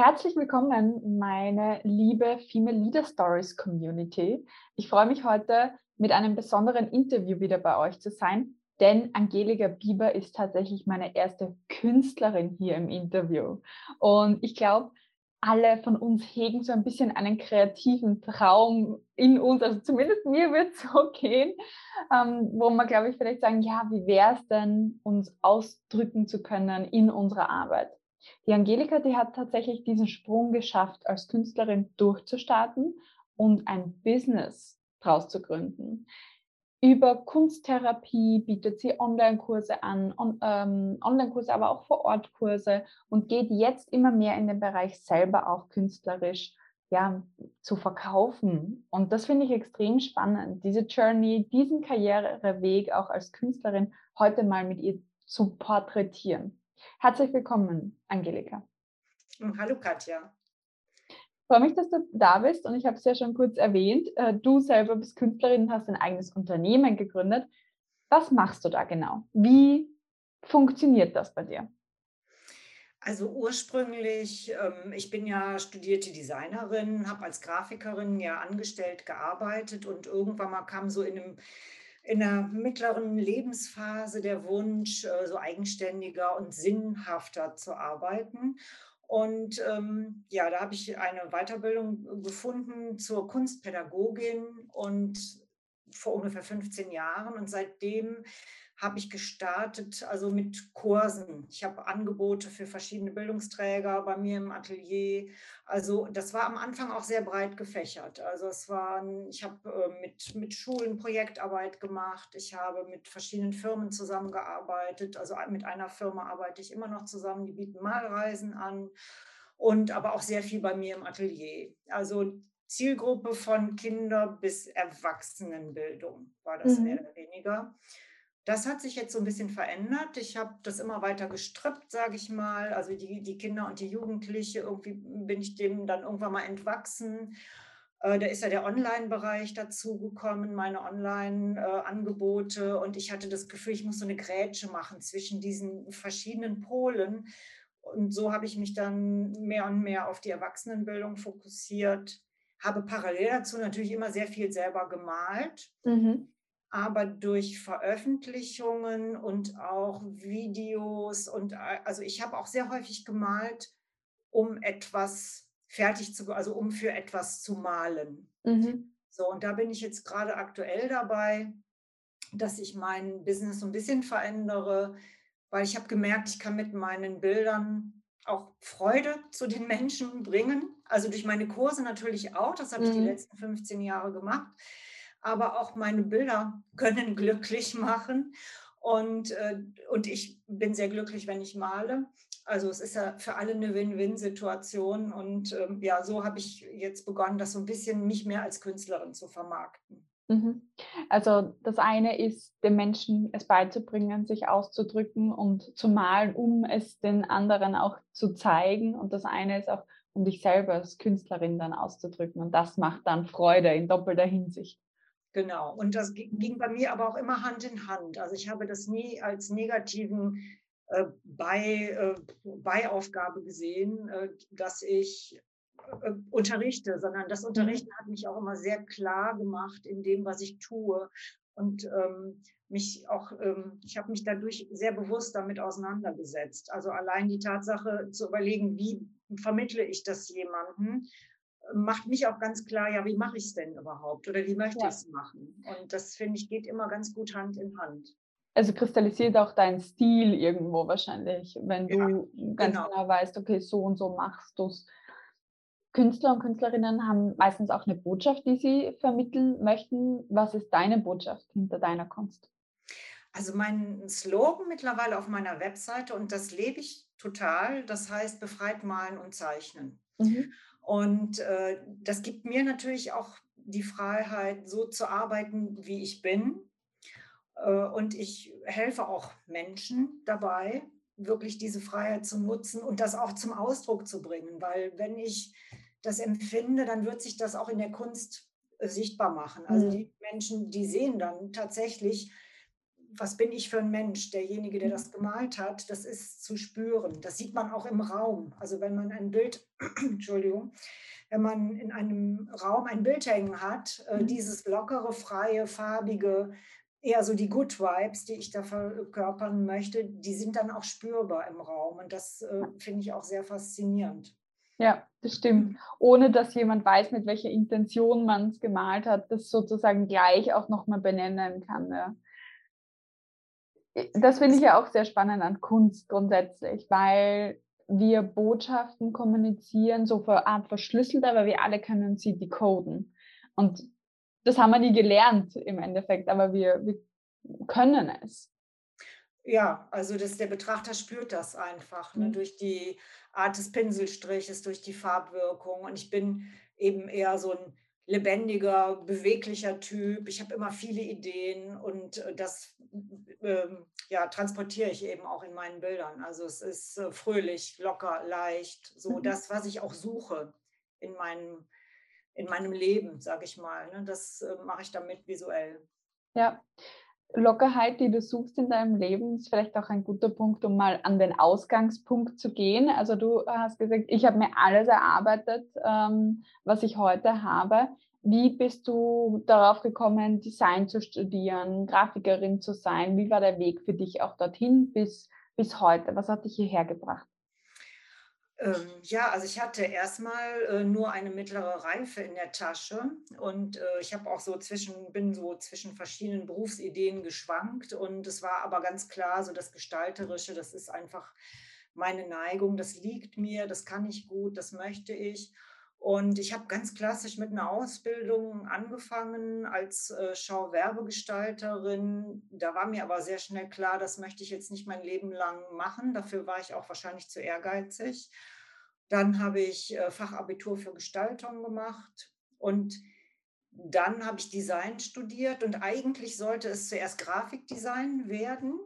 Herzlich willkommen, meine liebe Female Leader Stories Community. Ich freue mich heute mit einem besonderen Interview wieder bei euch zu sein, denn Angelika Bieber ist tatsächlich meine erste Künstlerin hier im Interview. Und ich glaube, alle von uns hegen so ein bisschen einen kreativen Traum in uns, also zumindest mir wird es so gehen, ähm, wo man, glaube ich, vielleicht sagen, ja, wie wäre es denn, uns ausdrücken zu können in unserer Arbeit? Die Angelika, die hat tatsächlich diesen Sprung geschafft, als Künstlerin durchzustarten und ein Business draus zu gründen. Über Kunsttherapie bietet sie Online-Kurse an, on, ähm, Online-Kurse, aber auch Vor-Ort-Kurse und geht jetzt immer mehr in den Bereich selber auch künstlerisch ja, zu verkaufen. Und das finde ich extrem spannend, diese Journey, diesen Karriereweg auch als Künstlerin heute mal mit ihr zu porträtieren. Herzlich willkommen, Angelika. Hallo Katja freue mich, dass du da bist und ich habe es ja schon kurz erwähnt. Äh, du selber bist Künstlerin und hast ein eigenes Unternehmen gegründet. Was machst du da genau? Wie funktioniert das bei dir? Also ursprünglich, ähm, ich bin ja studierte Designerin, habe als Grafikerin ja angestellt gearbeitet und irgendwann mal kam so in einem in der mittleren Lebensphase der Wunsch, äh, so eigenständiger und sinnhafter zu arbeiten. Und ähm, ja, da habe ich eine Weiterbildung gefunden zur Kunstpädagogin und vor ungefähr 15 Jahren. Und seitdem habe ich gestartet, also mit Kursen. Ich habe Angebote für verschiedene Bildungsträger bei mir im Atelier. Also das war am Anfang auch sehr breit gefächert. Also es waren, ich habe äh, mit, mit Schulen Projektarbeit gemacht. Ich habe mit verschiedenen Firmen zusammengearbeitet. Also mit einer Firma arbeite ich immer noch zusammen. Die bieten Malreisen an und aber auch sehr viel bei mir im Atelier. Also Zielgruppe von Kinder bis Erwachsenenbildung war das mhm. mehr oder weniger. Das hat sich jetzt so ein bisschen verändert. Ich habe das immer weiter gestrippt, sage ich mal. Also die, die Kinder und die Jugendliche, irgendwie bin ich dem dann irgendwann mal entwachsen. Äh, da ist ja der Online-Bereich dazugekommen, meine Online-Angebote. Und ich hatte das Gefühl, ich muss so eine Grätsche machen zwischen diesen verschiedenen Polen. Und so habe ich mich dann mehr und mehr auf die Erwachsenenbildung fokussiert, habe parallel dazu natürlich immer sehr viel selber gemalt. Mhm aber durch Veröffentlichungen und auch Videos und also ich habe auch sehr häufig gemalt, um etwas fertig zu, also um für etwas zu malen. Mhm. So, und da bin ich jetzt gerade aktuell dabei, dass ich mein Business so ein bisschen verändere, weil ich habe gemerkt, ich kann mit meinen Bildern auch Freude zu den Menschen bringen. Also durch meine Kurse natürlich auch, das habe ich die mhm. letzten 15 Jahre gemacht aber auch meine Bilder können glücklich machen. Und, äh, und ich bin sehr glücklich, wenn ich male. Also es ist ja für alle eine Win-Win-Situation. Und ähm, ja, so habe ich jetzt begonnen, das so ein bisschen mich mehr als Künstlerin zu vermarkten. Mhm. Also das eine ist, den Menschen es beizubringen, sich auszudrücken und zu malen, um es den anderen auch zu zeigen. Und das eine ist auch, um dich selber als Künstlerin dann auszudrücken. Und das macht dann Freude in doppelter Hinsicht. Genau. Und das ging bei mir aber auch immer Hand in Hand. Also ich habe das nie als negativen äh, bei, äh, Beiaufgabe gesehen, äh, dass ich äh, unterrichte, sondern das mhm. Unterrichten hat mich auch immer sehr klar gemacht in dem, was ich tue. Und ähm, mich auch, ähm, ich habe mich dadurch sehr bewusst damit auseinandergesetzt. Also allein die Tatsache zu überlegen, wie vermittle ich das jemandem, macht mich auch ganz klar, ja, wie mache ich es denn überhaupt oder wie möchte ja. ich es machen? Und das finde ich geht immer ganz gut Hand in Hand. Also kristallisiert auch dein Stil irgendwo wahrscheinlich, wenn du ja, ganz genau. genau weißt, okay, so und so machst du es. Künstler und Künstlerinnen haben meistens auch eine Botschaft, die sie vermitteln möchten. Was ist deine Botschaft hinter deiner Kunst? Also mein Slogan mittlerweile auf meiner Webseite und das lebe ich total, das heißt befreit malen und zeichnen. Mhm. Und äh, das gibt mir natürlich auch die Freiheit, so zu arbeiten, wie ich bin. Äh, und ich helfe auch Menschen dabei, wirklich diese Freiheit zu nutzen und das auch zum Ausdruck zu bringen. Weil wenn ich das empfinde, dann wird sich das auch in der Kunst äh, sichtbar machen. Also die Menschen, die sehen dann tatsächlich, was bin ich für ein Mensch? Derjenige, der das gemalt hat, das ist zu spüren. Das sieht man auch im Raum. Also wenn man ein Bild, Entschuldigung, wenn man in einem Raum ein Bild hängen hat, äh, mhm. dieses lockere, freie, farbige, eher so die Good Vibes, die ich da verkörpern möchte, die sind dann auch spürbar im Raum. Und das äh, finde ich auch sehr faszinierend. Ja, das stimmt. Mhm. Ohne dass jemand weiß, mit welcher Intention man es gemalt hat, das sozusagen gleich auch nochmal benennen kann. Ja. Das finde ich ja auch sehr spannend an Kunst grundsätzlich, weil wir Botschaften kommunizieren, so für Art verschlüsselt, aber wir alle können sie decoden. Und das haben wir nie gelernt im Endeffekt, aber wir, wir können es. Ja, also das, der Betrachter spürt das einfach ne, mhm. durch die Art des Pinselstriches, durch die Farbwirkung. Und ich bin eben eher so ein lebendiger, beweglicher Typ. Ich habe immer viele Ideen und äh, das ähm, ja, transportiere ich eben auch in meinen Bildern. Also es ist äh, fröhlich, locker, leicht, so mhm. das, was ich auch suche in meinem, in meinem Leben, sage ich mal. Ne? Das äh, mache ich damit visuell. Ja, Lockerheit, die du suchst in deinem Leben, ist vielleicht auch ein guter Punkt, um mal an den Ausgangspunkt zu gehen. Also du hast gesagt, ich habe mir alles erarbeitet, ähm, was ich heute habe. Wie bist du darauf gekommen, Design zu studieren, Grafikerin zu sein? Wie war der Weg für dich auch dorthin bis, bis heute? Was hat dich hierher gebracht? Ähm, ja, also ich hatte erstmal äh, nur eine mittlere Reife in der Tasche und äh, ich habe auch so zwischen, bin so zwischen verschiedenen Berufsideen geschwankt und es war aber ganz klar, so das Gestalterische, das ist einfach meine Neigung, das liegt mir, das kann ich gut, das möchte ich. Und ich habe ganz klassisch mit einer Ausbildung angefangen als äh, Schauwerbegestalterin. Da war mir aber sehr schnell klar, das möchte ich jetzt nicht mein Leben lang machen. Dafür war ich auch wahrscheinlich zu ehrgeizig. Dann habe ich äh, Fachabitur für Gestaltung gemacht und dann habe ich Design studiert und eigentlich sollte es zuerst Grafikdesign werden.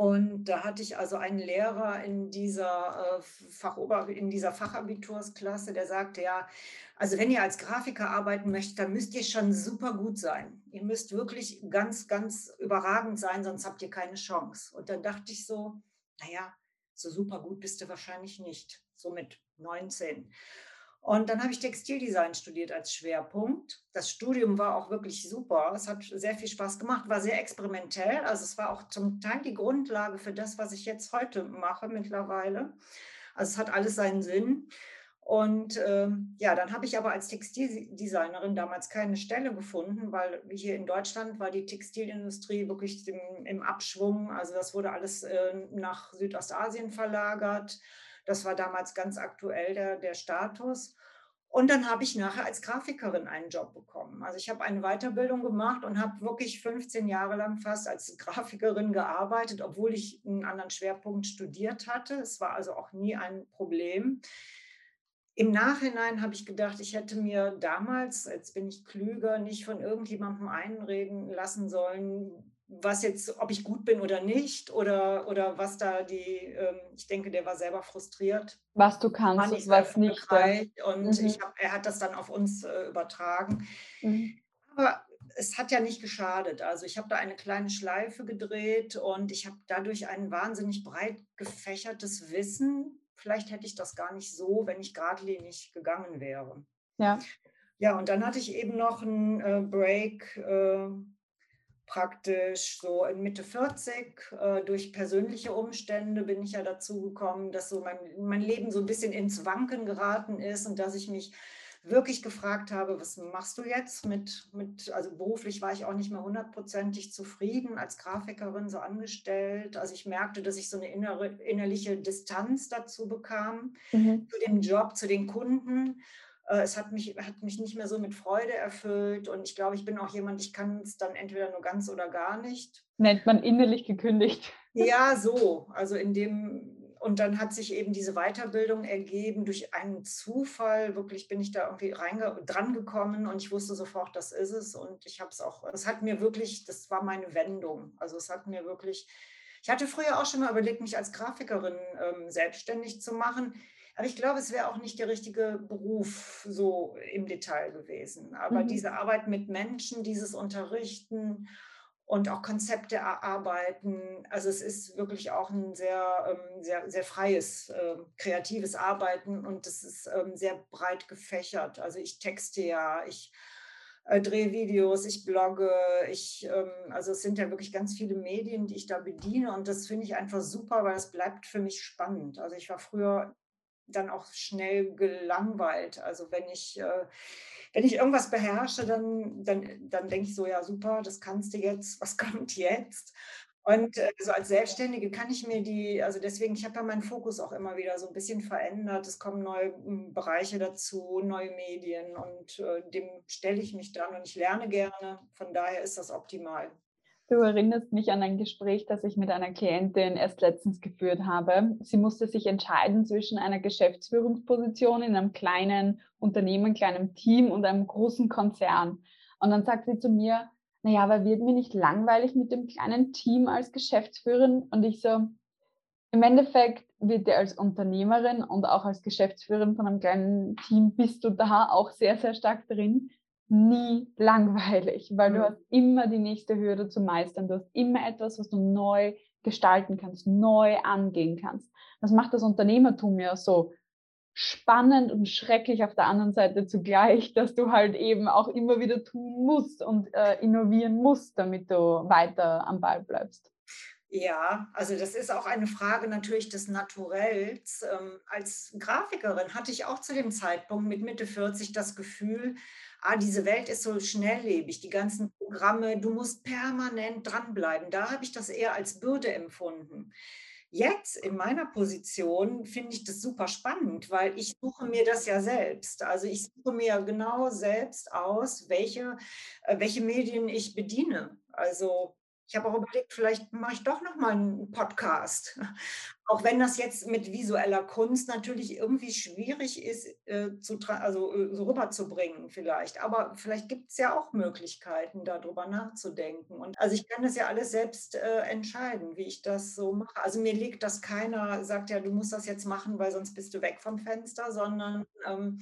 Und da hatte ich also einen Lehrer in dieser, äh, Fachober in dieser Fachabitursklasse, der sagte, ja, also wenn ihr als Grafiker arbeiten möchtet, dann müsst ihr schon super gut sein. Ihr müsst wirklich ganz, ganz überragend sein, sonst habt ihr keine Chance. Und dann dachte ich so, naja, so super gut bist du wahrscheinlich nicht, so mit 19. Und dann habe ich Textildesign studiert als Schwerpunkt. Das Studium war auch wirklich super. Es hat sehr viel Spaß gemacht, war sehr experimentell. Also es war auch zum Teil die Grundlage für das, was ich jetzt heute mache mittlerweile. Also es hat alles seinen Sinn. Und äh, ja, dann habe ich aber als Textildesignerin damals keine Stelle gefunden, weil hier in Deutschland war die Textilindustrie wirklich im, im Abschwung. Also das wurde alles äh, nach Südostasien verlagert. Das war damals ganz aktuell der, der Status. Und dann habe ich nachher als Grafikerin einen Job bekommen. Also ich habe eine Weiterbildung gemacht und habe wirklich 15 Jahre lang fast als Grafikerin gearbeitet, obwohl ich einen anderen Schwerpunkt studiert hatte. Es war also auch nie ein Problem. Im Nachhinein habe ich gedacht, ich hätte mir damals, jetzt bin ich klüger, nicht von irgendjemandem einreden lassen sollen, was jetzt, ob ich gut bin oder nicht, oder, oder was da die, ähm, ich denke, der war selber frustriert. Was du kannst, und was nicht. Und mhm. ich hab, er hat das dann auf uns äh, übertragen. Mhm. Aber es hat ja nicht geschadet. Also ich habe da eine kleine Schleife gedreht und ich habe dadurch ein wahnsinnig breit gefächertes Wissen. Vielleicht hätte ich das gar nicht so, wenn ich geradlinig gegangen wäre. Ja. Ja, und dann hatte ich eben noch einen äh, Break. Praktisch so in Mitte 40. Äh, durch persönliche Umstände bin ich ja dazu gekommen, dass so mein, mein Leben so ein bisschen ins Wanken geraten ist und dass ich mich wirklich gefragt habe, was machst du jetzt mit, mit also beruflich war ich auch nicht mehr hundertprozentig zufrieden als Grafikerin so angestellt. Also ich merkte, dass ich so eine innere, innerliche Distanz dazu bekam, mhm. zu dem Job, zu den Kunden es hat mich, hat mich nicht mehr so mit Freude erfüllt und ich glaube, ich bin auch jemand, ich kann es dann entweder nur ganz oder gar nicht. Nennt man innerlich gekündigt. Ja, so. Also in dem, und dann hat sich eben diese Weiterbildung ergeben durch einen Zufall. Wirklich bin ich da irgendwie dran gekommen und ich wusste sofort, das ist es. Und ich habe es auch, es hat mir wirklich, das war meine Wendung. Also es hat mir wirklich, ich hatte früher auch schon mal überlegt, mich als Grafikerin ähm, selbstständig zu machen. Aber ich glaube, es wäre auch nicht der richtige Beruf so im Detail gewesen. Aber mhm. diese Arbeit mit Menschen, dieses Unterrichten und auch Konzepte erarbeiten. Also es ist wirklich auch ein sehr, ähm, sehr, sehr freies, äh, kreatives Arbeiten und es ist ähm, sehr breit gefächert. Also ich texte ja, ich äh, drehe Videos, ich blogge, ich, ähm, also es sind ja wirklich ganz viele Medien, die ich da bediene und das finde ich einfach super, weil es bleibt für mich spannend. Also ich war früher dann auch schnell gelangweilt. Also wenn ich äh, wenn ich irgendwas beherrsche, dann, dann, dann denke ich so, ja super, das kannst du jetzt, was kommt jetzt? Und äh, so als Selbstständige kann ich mir die, also deswegen, ich habe ja meinen Fokus auch immer wieder so ein bisschen verändert. Es kommen neue hm, Bereiche dazu, neue Medien und äh, dem stelle ich mich dann und ich lerne gerne. Von daher ist das optimal. Du erinnerst mich an ein Gespräch, das ich mit einer Klientin erst letztens geführt habe. Sie musste sich entscheiden zwischen einer Geschäftsführungsposition in einem kleinen Unternehmen, kleinem Team und einem großen Konzern. Und dann sagt sie zu mir, naja, aber wird mir nicht langweilig mit dem kleinen Team als Geschäftsführerin? Und ich so, im Endeffekt wird dir als Unternehmerin und auch als Geschäftsführerin von einem kleinen Team bist du da auch sehr, sehr stark drin nie langweilig, weil mhm. du hast immer die nächste Hürde zu meistern. Du hast immer etwas, was du neu gestalten kannst, neu angehen kannst. Das macht das Unternehmertum ja so spannend und schrecklich auf der anderen Seite zugleich, dass du halt eben auch immer wieder tun musst und äh, innovieren musst, damit du weiter am Ball bleibst. Ja, also das ist auch eine Frage natürlich des Naturells. Ähm, als Grafikerin hatte ich auch zu dem Zeitpunkt mit Mitte 40 das Gefühl, ah, diese Welt ist so schnelllebig, die ganzen Programme, du musst permanent dranbleiben. Da habe ich das eher als Bürde empfunden. Jetzt in meiner Position finde ich das super spannend, weil ich suche mir das ja selbst. Also ich suche mir genau selbst aus, welche, äh, welche Medien ich bediene. Also ich habe auch überlegt, vielleicht mache ich doch noch mal einen Podcast. Auch wenn das jetzt mit visueller Kunst natürlich irgendwie schwierig ist, äh, zu, also äh, so rüberzubringen vielleicht. Aber vielleicht gibt es ja auch Möglichkeiten, darüber nachzudenken. Und also ich kann das ja alles selbst äh, entscheiden, wie ich das so mache. Also mir liegt das keiner, sagt ja, du musst das jetzt machen, weil sonst bist du weg vom Fenster, sondern ähm,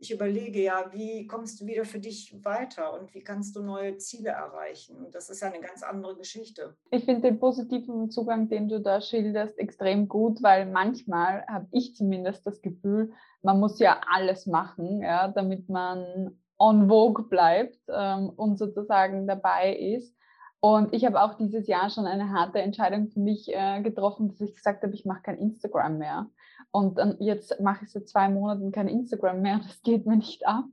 ich überlege ja, wie kommst du wieder für dich weiter und wie kannst du neue Ziele erreichen? Das ist ja eine ganz andere Geschichte. Ich finde den positiven Zugang, den du da schilderst, extrem gut, weil manchmal habe ich zumindest das Gefühl, man muss ja alles machen, ja, damit man on vogue bleibt ähm, und sozusagen dabei ist. Und ich habe auch dieses Jahr schon eine harte Entscheidung für mich äh, getroffen, dass ich gesagt habe, ich mache kein Instagram mehr. Und dann jetzt mache ich seit zwei Monaten kein Instagram mehr, das geht mir nicht ab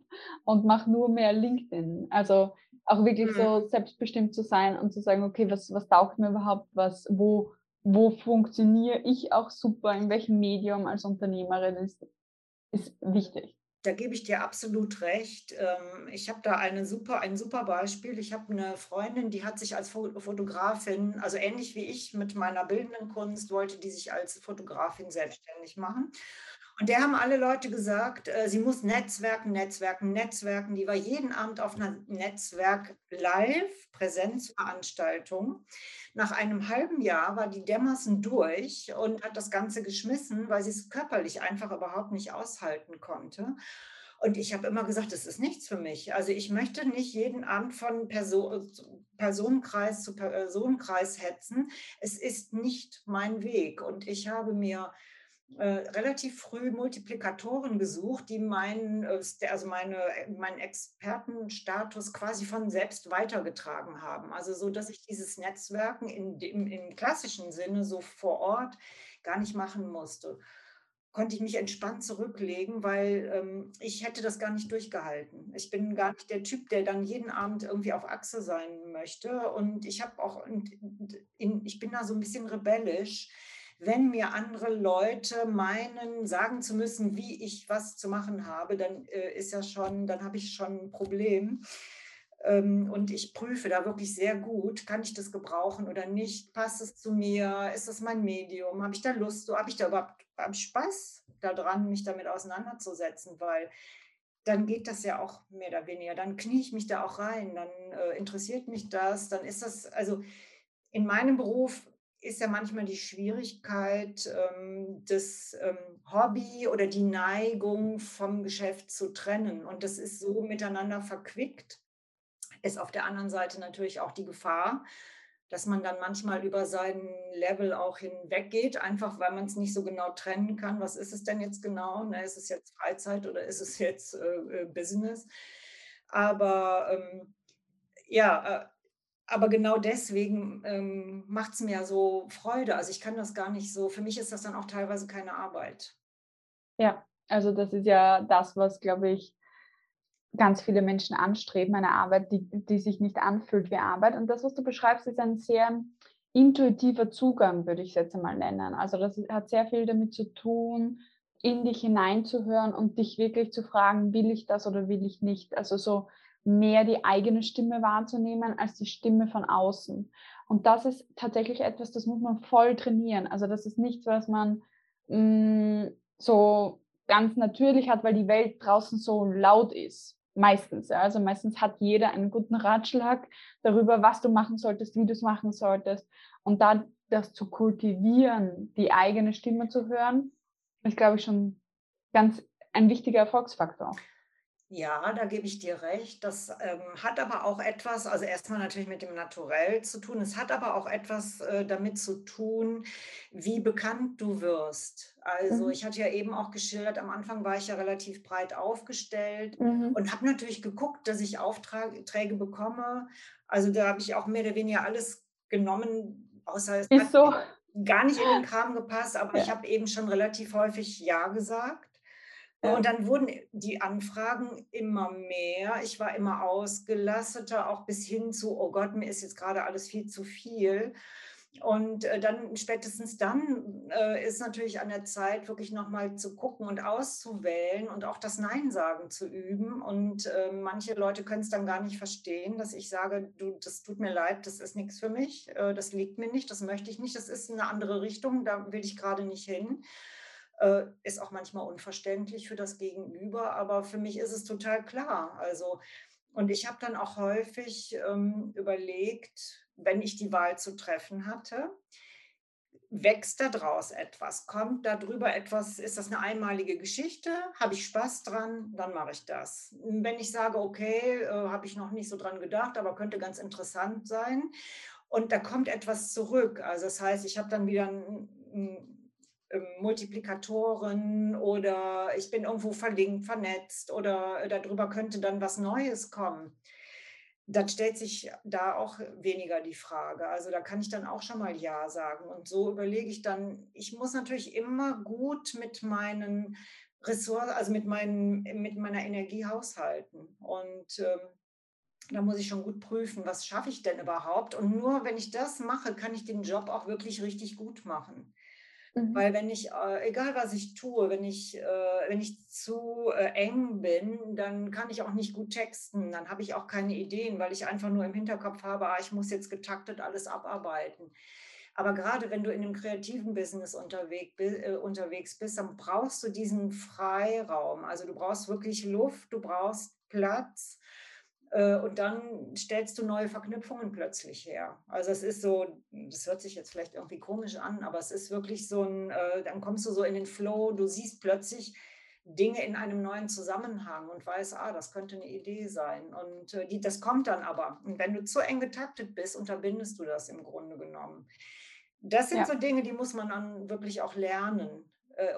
und mache nur mehr LinkedIn. Also auch wirklich mhm. so selbstbestimmt zu sein und zu sagen, okay, was, was taugt mir überhaupt, was, wo, wo funktioniere ich auch super, in welchem Medium als Unternehmerin ist, ist wichtig da gebe ich dir absolut recht. Ähm, ich habe da eine super, ein super Beispiel. Ich habe eine Freundin, die hat sich als Fotografin, also ähnlich wie ich mit meiner bildenden Kunst, wollte die sich als Fotografin selbstständig machen. Und der haben alle Leute gesagt, äh, sie muss Netzwerken, Netzwerken, Netzwerken. Die war jeden Abend auf einer Netzwerk-Live-Präsenzveranstaltung. Nach einem halben Jahr war die dermaßen durch und hat das Ganze geschmissen, weil sie es körperlich einfach überhaupt nicht aushalten konnte. Und ich habe immer gesagt, das ist nichts für mich. Also ich möchte nicht jeden Abend von Person, Personenkreis zu Personenkreis hetzen. Es ist nicht mein Weg. Und ich habe mir äh, relativ früh Multiplikatoren gesucht, die meinen, äh, also meine, meinen Expertenstatus quasi von selbst weitergetragen haben. Also so, dass ich dieses Netzwerken in dem, im klassischen Sinne so vor Ort gar nicht machen musste. Konnte ich mich entspannt zurücklegen, weil ähm, ich hätte das gar nicht durchgehalten. Ich bin gar nicht der Typ, der dann jeden Abend irgendwie auf Achse sein möchte. Und ich habe auch, in, ich bin da so ein bisschen rebellisch wenn mir andere Leute meinen, sagen zu müssen, wie ich was zu machen habe, dann äh, ist ja schon, dann habe ich schon ein Problem. Ähm, und ich prüfe da wirklich sehr gut, kann ich das gebrauchen oder nicht? Passt es zu mir? Ist das mein Medium? Habe ich da Lust? Habe ich da überhaupt hab ich Spaß daran, mich damit auseinanderzusetzen? Weil dann geht das ja auch mehr oder weniger. Dann knie ich mich da auch rein, dann äh, interessiert mich das, dann ist das, also in meinem Beruf ist ja manchmal die Schwierigkeit, ähm, das ähm, Hobby oder die Neigung vom Geschäft zu trennen. Und das ist so miteinander verquickt. Ist auf der anderen Seite natürlich auch die Gefahr, dass man dann manchmal über seinen Level auch hinweggeht, einfach weil man es nicht so genau trennen kann. Was ist es denn jetzt genau? Ne, ist es jetzt Freizeit oder ist es jetzt äh, äh Business? Aber ähm, ja, äh, aber genau deswegen ähm, macht es mir so Freude. Also ich kann das gar nicht so, für mich ist das dann auch teilweise keine Arbeit. Ja, also das ist ja das, was, glaube ich, ganz viele Menschen anstreben, eine Arbeit, die, die sich nicht anfühlt wie Arbeit. Und das, was du beschreibst, ist ein sehr intuitiver Zugang, würde ich es jetzt einmal nennen. Also das hat sehr viel damit zu tun, in dich hineinzuhören und dich wirklich zu fragen, will ich das oder will ich nicht? Also so mehr die eigene Stimme wahrzunehmen als die Stimme von außen. Und das ist tatsächlich etwas, das muss man voll trainieren. Also das ist nichts, was man mh, mm, so ganz natürlich hat, weil die Welt draußen so laut ist. Meistens. Ja. Also meistens hat jeder einen guten Ratschlag darüber, was du machen solltest, wie du es machen solltest. Und da das zu kultivieren, die eigene Stimme zu hören, ist, glaube ich, schon ganz ein wichtiger Erfolgsfaktor. Ja, da gebe ich dir recht. Das ähm, hat aber auch etwas, also erstmal natürlich mit dem Naturell zu tun. Es hat aber auch etwas äh, damit zu tun, wie bekannt du wirst. Also mhm. ich hatte ja eben auch geschildert, am Anfang war ich ja relativ breit aufgestellt mhm. und habe natürlich geguckt, dass ich Aufträge bekomme. Also da habe ich auch mehr oder weniger alles genommen, außer es Ist hat so. gar nicht in den Kram gepasst, aber ja. ich habe eben schon relativ häufig Ja gesagt. Und dann wurden die Anfragen immer mehr. Ich war immer ausgelasseter, auch bis hin zu, oh Gott, mir ist jetzt gerade alles viel zu viel. Und äh, dann spätestens dann äh, ist natürlich an der Zeit, wirklich nochmal zu gucken und auszuwählen und auch das Nein sagen zu üben. Und äh, manche Leute können es dann gar nicht verstehen, dass ich sage, du, das tut mir leid, das ist nichts für mich, äh, das liegt mir nicht, das möchte ich nicht, das ist eine andere Richtung, da will ich gerade nicht hin. Äh, ist auch manchmal unverständlich für das Gegenüber, aber für mich ist es total klar. Also, und ich habe dann auch häufig ähm, überlegt, wenn ich die Wahl zu treffen hatte, wächst daraus etwas? Kommt darüber etwas? Ist das eine einmalige Geschichte? Habe ich Spaß dran? Dann mache ich das. Wenn ich sage, okay, äh, habe ich noch nicht so dran gedacht, aber könnte ganz interessant sein. Und da kommt etwas zurück. Also das heißt, ich habe dann wieder ein, ein Multiplikatoren oder ich bin irgendwo verlinkt, vernetzt oder äh, darüber könnte dann was Neues kommen. Dann stellt sich da auch weniger die Frage. Also da kann ich dann auch schon mal Ja sagen. Und so überlege ich dann, ich muss natürlich immer gut mit meinen Ressourcen, also mit, meinen, mit meiner Energie haushalten. Und ähm, da muss ich schon gut prüfen, was schaffe ich denn überhaupt. Und nur wenn ich das mache, kann ich den Job auch wirklich richtig gut machen. Mhm. Weil wenn ich, äh, egal was ich tue, wenn ich, äh, wenn ich zu äh, eng bin, dann kann ich auch nicht gut texten, dann habe ich auch keine Ideen, weil ich einfach nur im Hinterkopf habe, ah, ich muss jetzt getaktet alles abarbeiten. Aber gerade wenn du in einem kreativen Business unterwegs, bist, dann brauchst du diesen Freiraum. Also du brauchst wirklich Luft, du brauchst Platz und dann stellst du neue Verknüpfungen plötzlich her. Also es ist so, das hört sich jetzt vielleicht irgendwie komisch an, aber es ist wirklich so ein, äh, dann kommst du so in den Flow, du siehst plötzlich Dinge in einem neuen Zusammenhang und weißt, ah, das könnte eine Idee sein. Und äh, die, das kommt dann aber. Und wenn du zu eng getaktet bist, unterbindest du das im Grunde genommen. Das sind ja. so Dinge, die muss man dann wirklich auch lernen.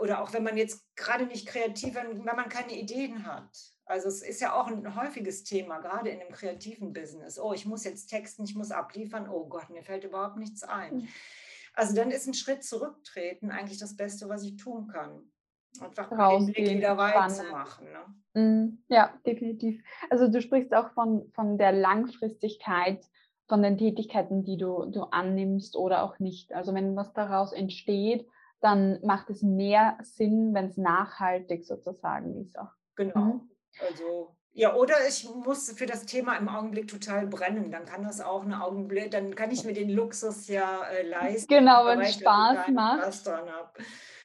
Oder auch wenn man jetzt gerade nicht kreativ, wenn, wenn man keine Ideen hat also es ist ja auch ein häufiges Thema, gerade in dem kreativen Business. Oh, ich muss jetzt texten, ich muss abliefern. Oh Gott, mir fällt überhaupt nichts ein. Hm. Also dann ist ein Schritt zurücktreten eigentlich das Beste, was ich tun kann. Einfach den Blick wieder weit zu machen. Ne? Mhm. Ja, definitiv. Also du sprichst auch von, von der Langfristigkeit von den Tätigkeiten, die du, du annimmst oder auch nicht. Also wenn was daraus entsteht, dann macht es mehr Sinn, wenn es nachhaltig sozusagen ist. Auch. Genau. Mhm. Also ja, oder ich muss für das Thema im Augenblick total brennen. Dann kann das auch eine Augenblick, dann kann ich mir den Luxus ja äh, leisten. Genau, wenn es Spaß macht.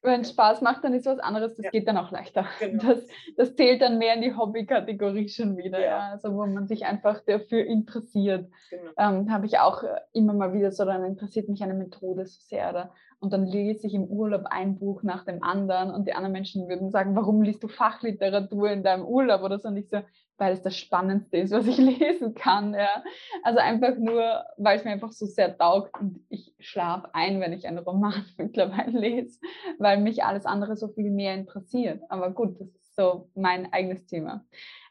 Wenn es Spaß macht, dann ist was anderes, das ja. geht dann auch leichter. Genau. Das, das zählt dann mehr in die Hobby-Kategorie schon wieder, ja. ja. Also wo man sich einfach dafür interessiert. Genau. Ähm, Habe ich auch äh, immer mal wieder so, dann interessiert mich eine Methode so sehr. Oder? und dann lese ich im Urlaub ein Buch nach dem anderen und die anderen Menschen würden sagen, warum liest du Fachliteratur in deinem Urlaub oder so? Und ich so, weil es das Spannendste ist, was ich lesen kann. Ja. Also einfach nur, weil es mir einfach so sehr taugt und ich schlafe ein, wenn ich einen Roman mittlerweile lese, weil mich alles andere so viel mehr interessiert. Aber gut, das ist so mein eigenes Thema.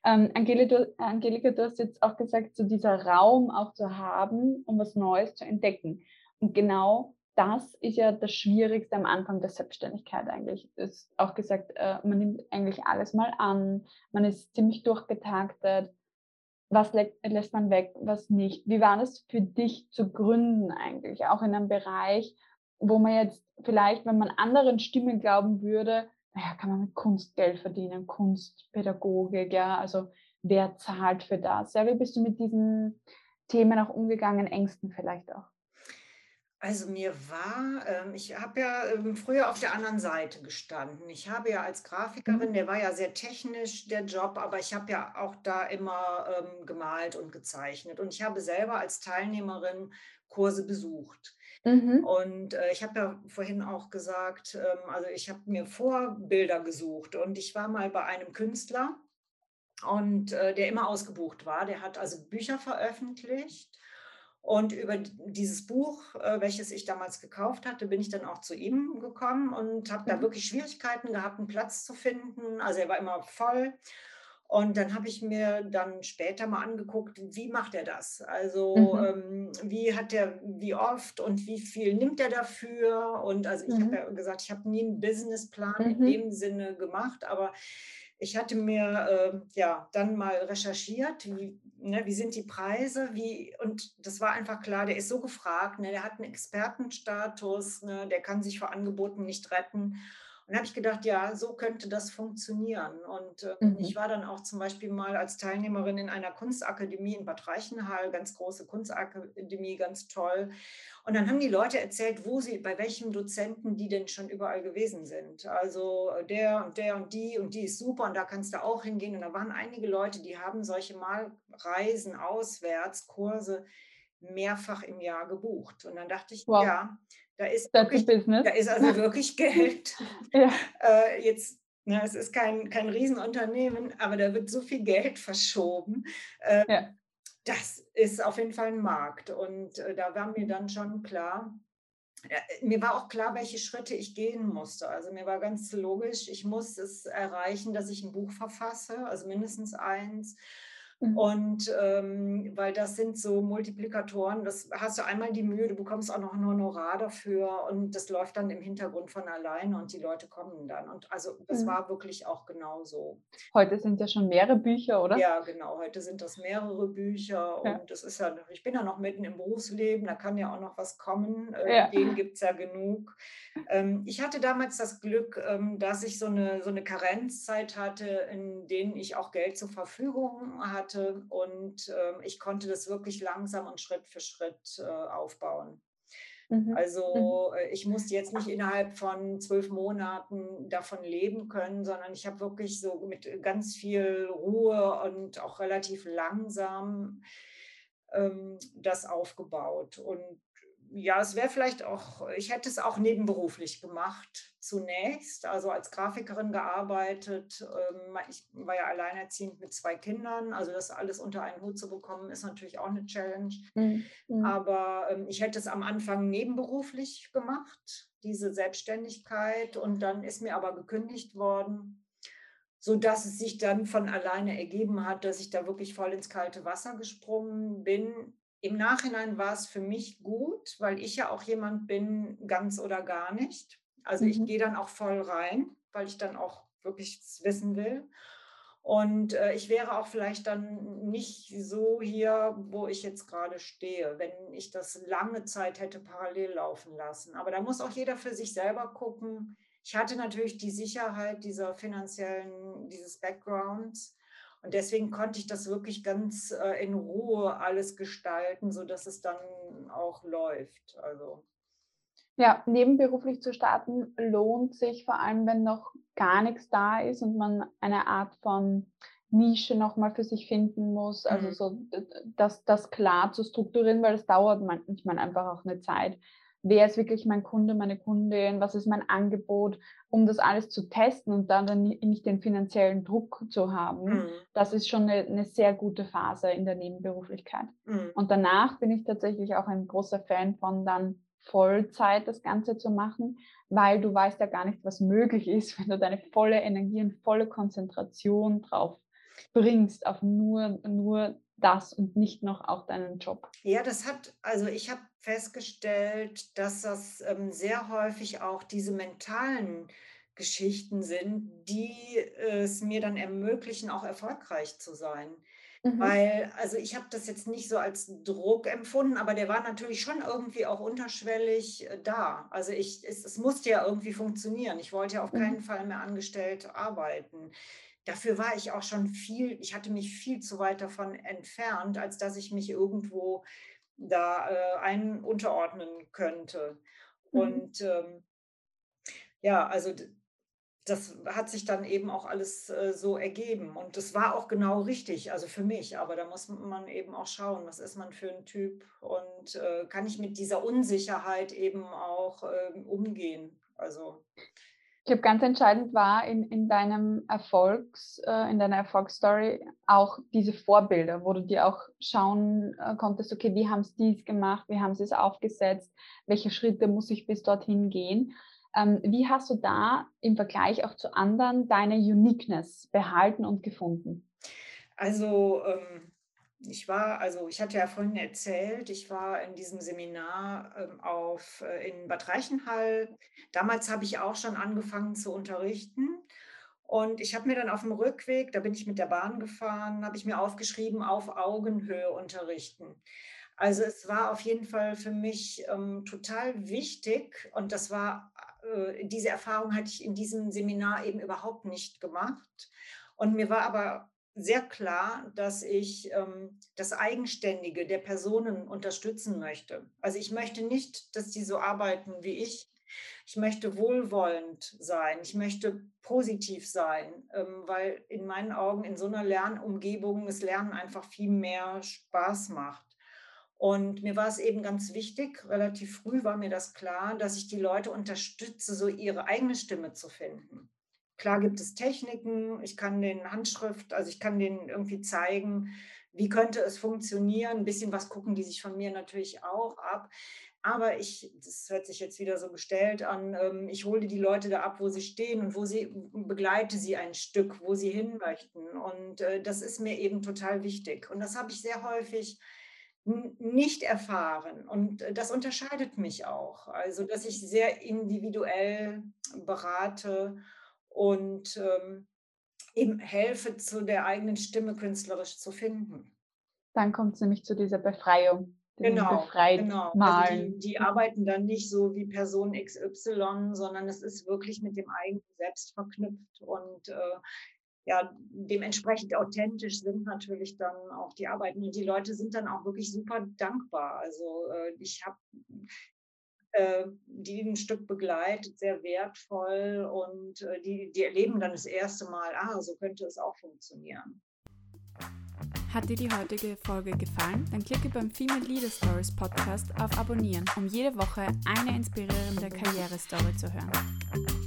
Ähm, Angelika, Angelika, du hast jetzt auch gesagt, so dieser Raum auch zu haben, um was Neues zu entdecken. Und genau das ist ja das Schwierigste am Anfang der Selbstständigkeit eigentlich. Hast auch gesagt, äh, man nimmt eigentlich alles mal an, man ist ziemlich durchgetaktet. Was lä lässt man weg, was nicht? Wie war das für dich zu gründen eigentlich? Auch in einem Bereich, wo man jetzt vielleicht, wenn man anderen Stimmen glauben würde, naja, kann man mit Kunst Geld verdienen, Kunstpädagogik, ja, also wer zahlt für das? Ja, wie bist du mit diesen Themen auch umgegangen, Ängsten vielleicht auch? Also mir war, ähm, ich habe ja ähm, früher auf der anderen Seite gestanden. Ich habe ja als Grafikerin, Mhm. der war ja sehr technisch, der Job, aber ich habe ja auch da immer ähm, gemalt und gezeichnet. Und ich habe selber als Teilnehmerin Kurse besucht. Mhm. Und äh, ich habe ja vorhin auch gesagt, ähm, also ich habe mir Vorbilder gesucht und ich war mal bei einem Künstler und äh, der immer ausgebucht war. Der hat also Bücher veröffentlicht und über dieses Buch, äh, welches ich damals gekauft hatte, bin ich dann auch zu ihm gekommen und habe da Mhm. wirklich Schwierigkeiten gehabt, einen Platz zu finden. Also er war immer voll. Und dann habe ich mir dann später mal angeguckt, wie macht er das? Also Mhm. ähm, wie hat er, wie oft und wie viel nimmt er dafür? Und also ich habe Mhm. ja gesagt, ich habe nie einen Businessplan in Mhm. dem Sinne gemacht, aber ich hatte mir ähm, ja dann mal recherchiert, wie, ne, wie sind die Preise, wie, und das war einfach klar, der ist so gefragt, ne, der hat einen Expertenstatus, ne, der kann sich vor Angeboten nicht retten. Und habe ich gedacht, ja, so könnte das funktionieren. Und ich Mhm. war dann auch zum Beispiel mal als Teilnehmerin in einer Kunstakademie in Bad Reichenhall, ganz große Kunstakademie, ganz toll. Und dann haben die Leute erzählt, wo sie, bei welchem Dozenten die denn schon überall gewesen sind. Also äh, der und der und die und die ist super und da kannst du auch hingehen. Und da waren einige Leute, die haben solche Malreisen auswärts, Kurse mehrfach im Jahr gebucht. Und dann dachte ich, Wow, ja, da ist wirklich, da ist also wirklich Geld. Ja, Äh, jetzt, ne, es ist kein, kein Riesenunternehmen, aber da wird so viel Geld verschoben. Äh, ja. das ist auf jeden Fall ein Markt. Und äh, da war mir dann schon klar, äh, mir war auch klar, welche Schritte ich gehen musste. Also mir war ganz logisch, ich muss es erreichen, dass ich ein Buch verfasse, also mindestens eins. Mhm. Und ähm, weil das sind so Multiplikatoren, das hast du einmal die Mühe, du bekommst auch noch ein Honorar dafür und das läuft dann im Hintergrund von alleine und die Leute kommen dann. Und also das Mhm. war wirklich auch genau so. Heute sind ja schon mehrere Bücher, oder? Ja, genau. Heute sind das mehrere Bücher Ja. und das ist ja, ich bin ja noch mitten im Berufsleben, da kann ja auch noch was kommen. Äh, Ja. Ideen gibt es ja genug. Ähm, ich hatte damals das Glück, ähm, dass ich so eine, so eine Karenzzeit hatte, in denen ich auch Geld zur Verfügung hatte und ähm, ich konnte das wirklich langsam und Schritt für Schritt äh, aufbauen. Mhm. Mhm. Also äh, ich musste jetzt nicht innerhalb von zwölf Monaten davon leben können, sondern ich habe wirklich so mit ganz viel Ruhe und auch relativ langsam ähm, das aufgebaut. Und ja, es wäre vielleicht auch, ich hätte es auch nebenberuflich gemacht zunächst, also als Grafikerin gearbeitet. Ähm, ich war ja alleinerziehend mit zwei Kindern, also das alles unter einen Hut zu bekommen, ist natürlich auch eine Challenge. Mhm. Mhm. Aber ähm, ich hätte es am Anfang nebenberuflich gemacht, diese Selbstständigkeit. Und dann ist mir aber gekündigt worden, sodass es sich dann von alleine ergeben hat, dass ich da wirklich voll ins kalte Wasser gesprungen bin. Im Nachhinein war es für mich gut, weil ich ja auch jemand bin, ganz oder gar nicht. Also ich Mhm. gehe dann auch voll rein, weil ich dann auch wirklich wissen will. Und äh, ich wäre auch vielleicht dann nicht so hier, wo ich jetzt gerade stehe, wenn ich das lange Zeit hätte parallel laufen lassen. Aber da muss auch jeder für sich selber gucken. Ich hatte natürlich die Sicherheit dieser finanziellen, dieses Backgrounds. Und deswegen konnte ich das wirklich ganz äh, in Ruhe alles gestalten, sodass es dann auch läuft. Also, Ja, nebenberuflich zu starten lohnt sich vor allem, wenn noch gar nichts da ist und man eine Art von Nische nochmal für sich finden muss. Also mm, so, das, das klar zu strukturieren, weil es dauert manchmal einfach auch eine Zeit. Wer ist wirklich mein Kunde, meine Kundin, was ist mein Angebot, um das alles zu testen und dann, dann nicht den finanziellen Druck zu haben. Mhm. Das ist schon eine, eine, sehr gute Phase in der Nebenberuflichkeit. Mhm. Und danach bin ich tatsächlich auch ein großer Fan von dann Vollzeit das Ganze zu machen, weil du weißt ja gar nicht, was möglich ist, wenn du deine volle Energie und volle Konzentration drauf bringst, auf nur, nur das und nicht noch auch deinen Job. Ja, das hat, also ich habe festgestellt, dass das ähm, sehr häufig auch diese mentalen Geschichten sind, die es mir dann ermöglichen, auch erfolgreich zu sein. Mhm. Weil, also ich habe das jetzt nicht so als Druck empfunden, aber der war natürlich schon irgendwie auch unterschwellig äh, da. Also ich, es, es musste ja irgendwie funktionieren. Ich wollte ja auf keinen mhm. Fall mehr angestellt arbeiten. Dafür war ich auch schon viel, ich hatte mich viel zu weit davon entfernt, als dass ich mich irgendwo da äh, ein unterordnen könnte. Mhm. Und ähm, ja, also das hat sich dann eben auch alles äh, so ergeben. Und das war auch genau richtig, also für mich. Aber da muss man eben auch schauen, was ist man für ein Typ und äh, kann ich mit dieser Unsicherheit eben auch äh, umgehen. Also. Ich glaube, ganz entscheidend war in, in deinem Erfolgs, äh, in deiner Erfolgsstory auch diese Vorbilder, wo du dir auch schauen äh, konntest, okay, wie haben sie dies gemacht, wie haben sie es aufgesetzt, welche Schritte muss ich bis dorthin gehen. Ähm, wie hast du da im Vergleich auch zu anderen deine Uniqueness behalten und gefunden? Also ähm, ich war, also ich hatte ja vorhin erzählt, ich war in diesem Seminar ähm, auf, äh, in Bad Reichenhall. Damals habe ich auch schon angefangen zu unterrichten. Und ich habe mir dann auf dem Rückweg, da bin ich mit der Bahn gefahren, habe ich mir aufgeschrieben, auf Augenhöhe unterrichten. Also es war auf jeden Fall für mich ähm, total wichtig und das war äh, diese Erfahrung hatte ich in diesem Seminar eben überhaupt nicht gemacht. Und mir war aber sehr klar, dass ich ähm, das Eigenständige der Personen unterstützen möchte. Also ich möchte nicht, dass die so arbeiten wie ich. Ich möchte wohlwollend sein. Ich möchte positiv sein, ähm, weil in meinen Augen in so einer Lernumgebung das Lernen einfach viel mehr Spaß macht. Und mir war es eben ganz wichtig, relativ früh war mir das klar, dass ich die Leute unterstütze, so ihre eigene Stimme zu finden. Klar gibt es Techniken, ich kann den Handschrift, also ich kann denen irgendwie zeigen, wie könnte es funktionieren. Ein bisschen was gucken die sich von mir natürlich auch ab. Aber ich, das hört sich jetzt wieder so gestellt an, ähm, ich hole die Leute da ab, wo sie stehen und wo sie begleite sie ein Stück, wo sie hin möchten. Und äh, das ist mir eben total wichtig. Und das habe ich sehr häufig nicht erfahren. Und äh, das unterscheidet mich auch. Also, dass ich sehr individuell berate und ähm, eben helfe, zu der eigenen Stimme künstlerisch zu finden. Dann kommt es nämlich zu dieser Befreiung. Genau, genau. Also die, die, arbeiten dann nicht so wie Person XY, sondern es ist wirklich mit dem eigenen Selbst verknüpft. Und äh, ja, dementsprechend authentisch sind natürlich dann auch die Arbeiten. Und die Leute sind dann auch wirklich super dankbar. Also äh, ich habe äh, die ein Stück begleitet, sehr wertvoll und äh, die, die erleben dann das erste Mal, ah, so könnte es auch funktionieren. Hat dir die heutige Folge gefallen? Dann klicke beim Female Leader Stories Podcast auf Abonnieren, um jede Woche eine inspirierende Karrierestory zu hören.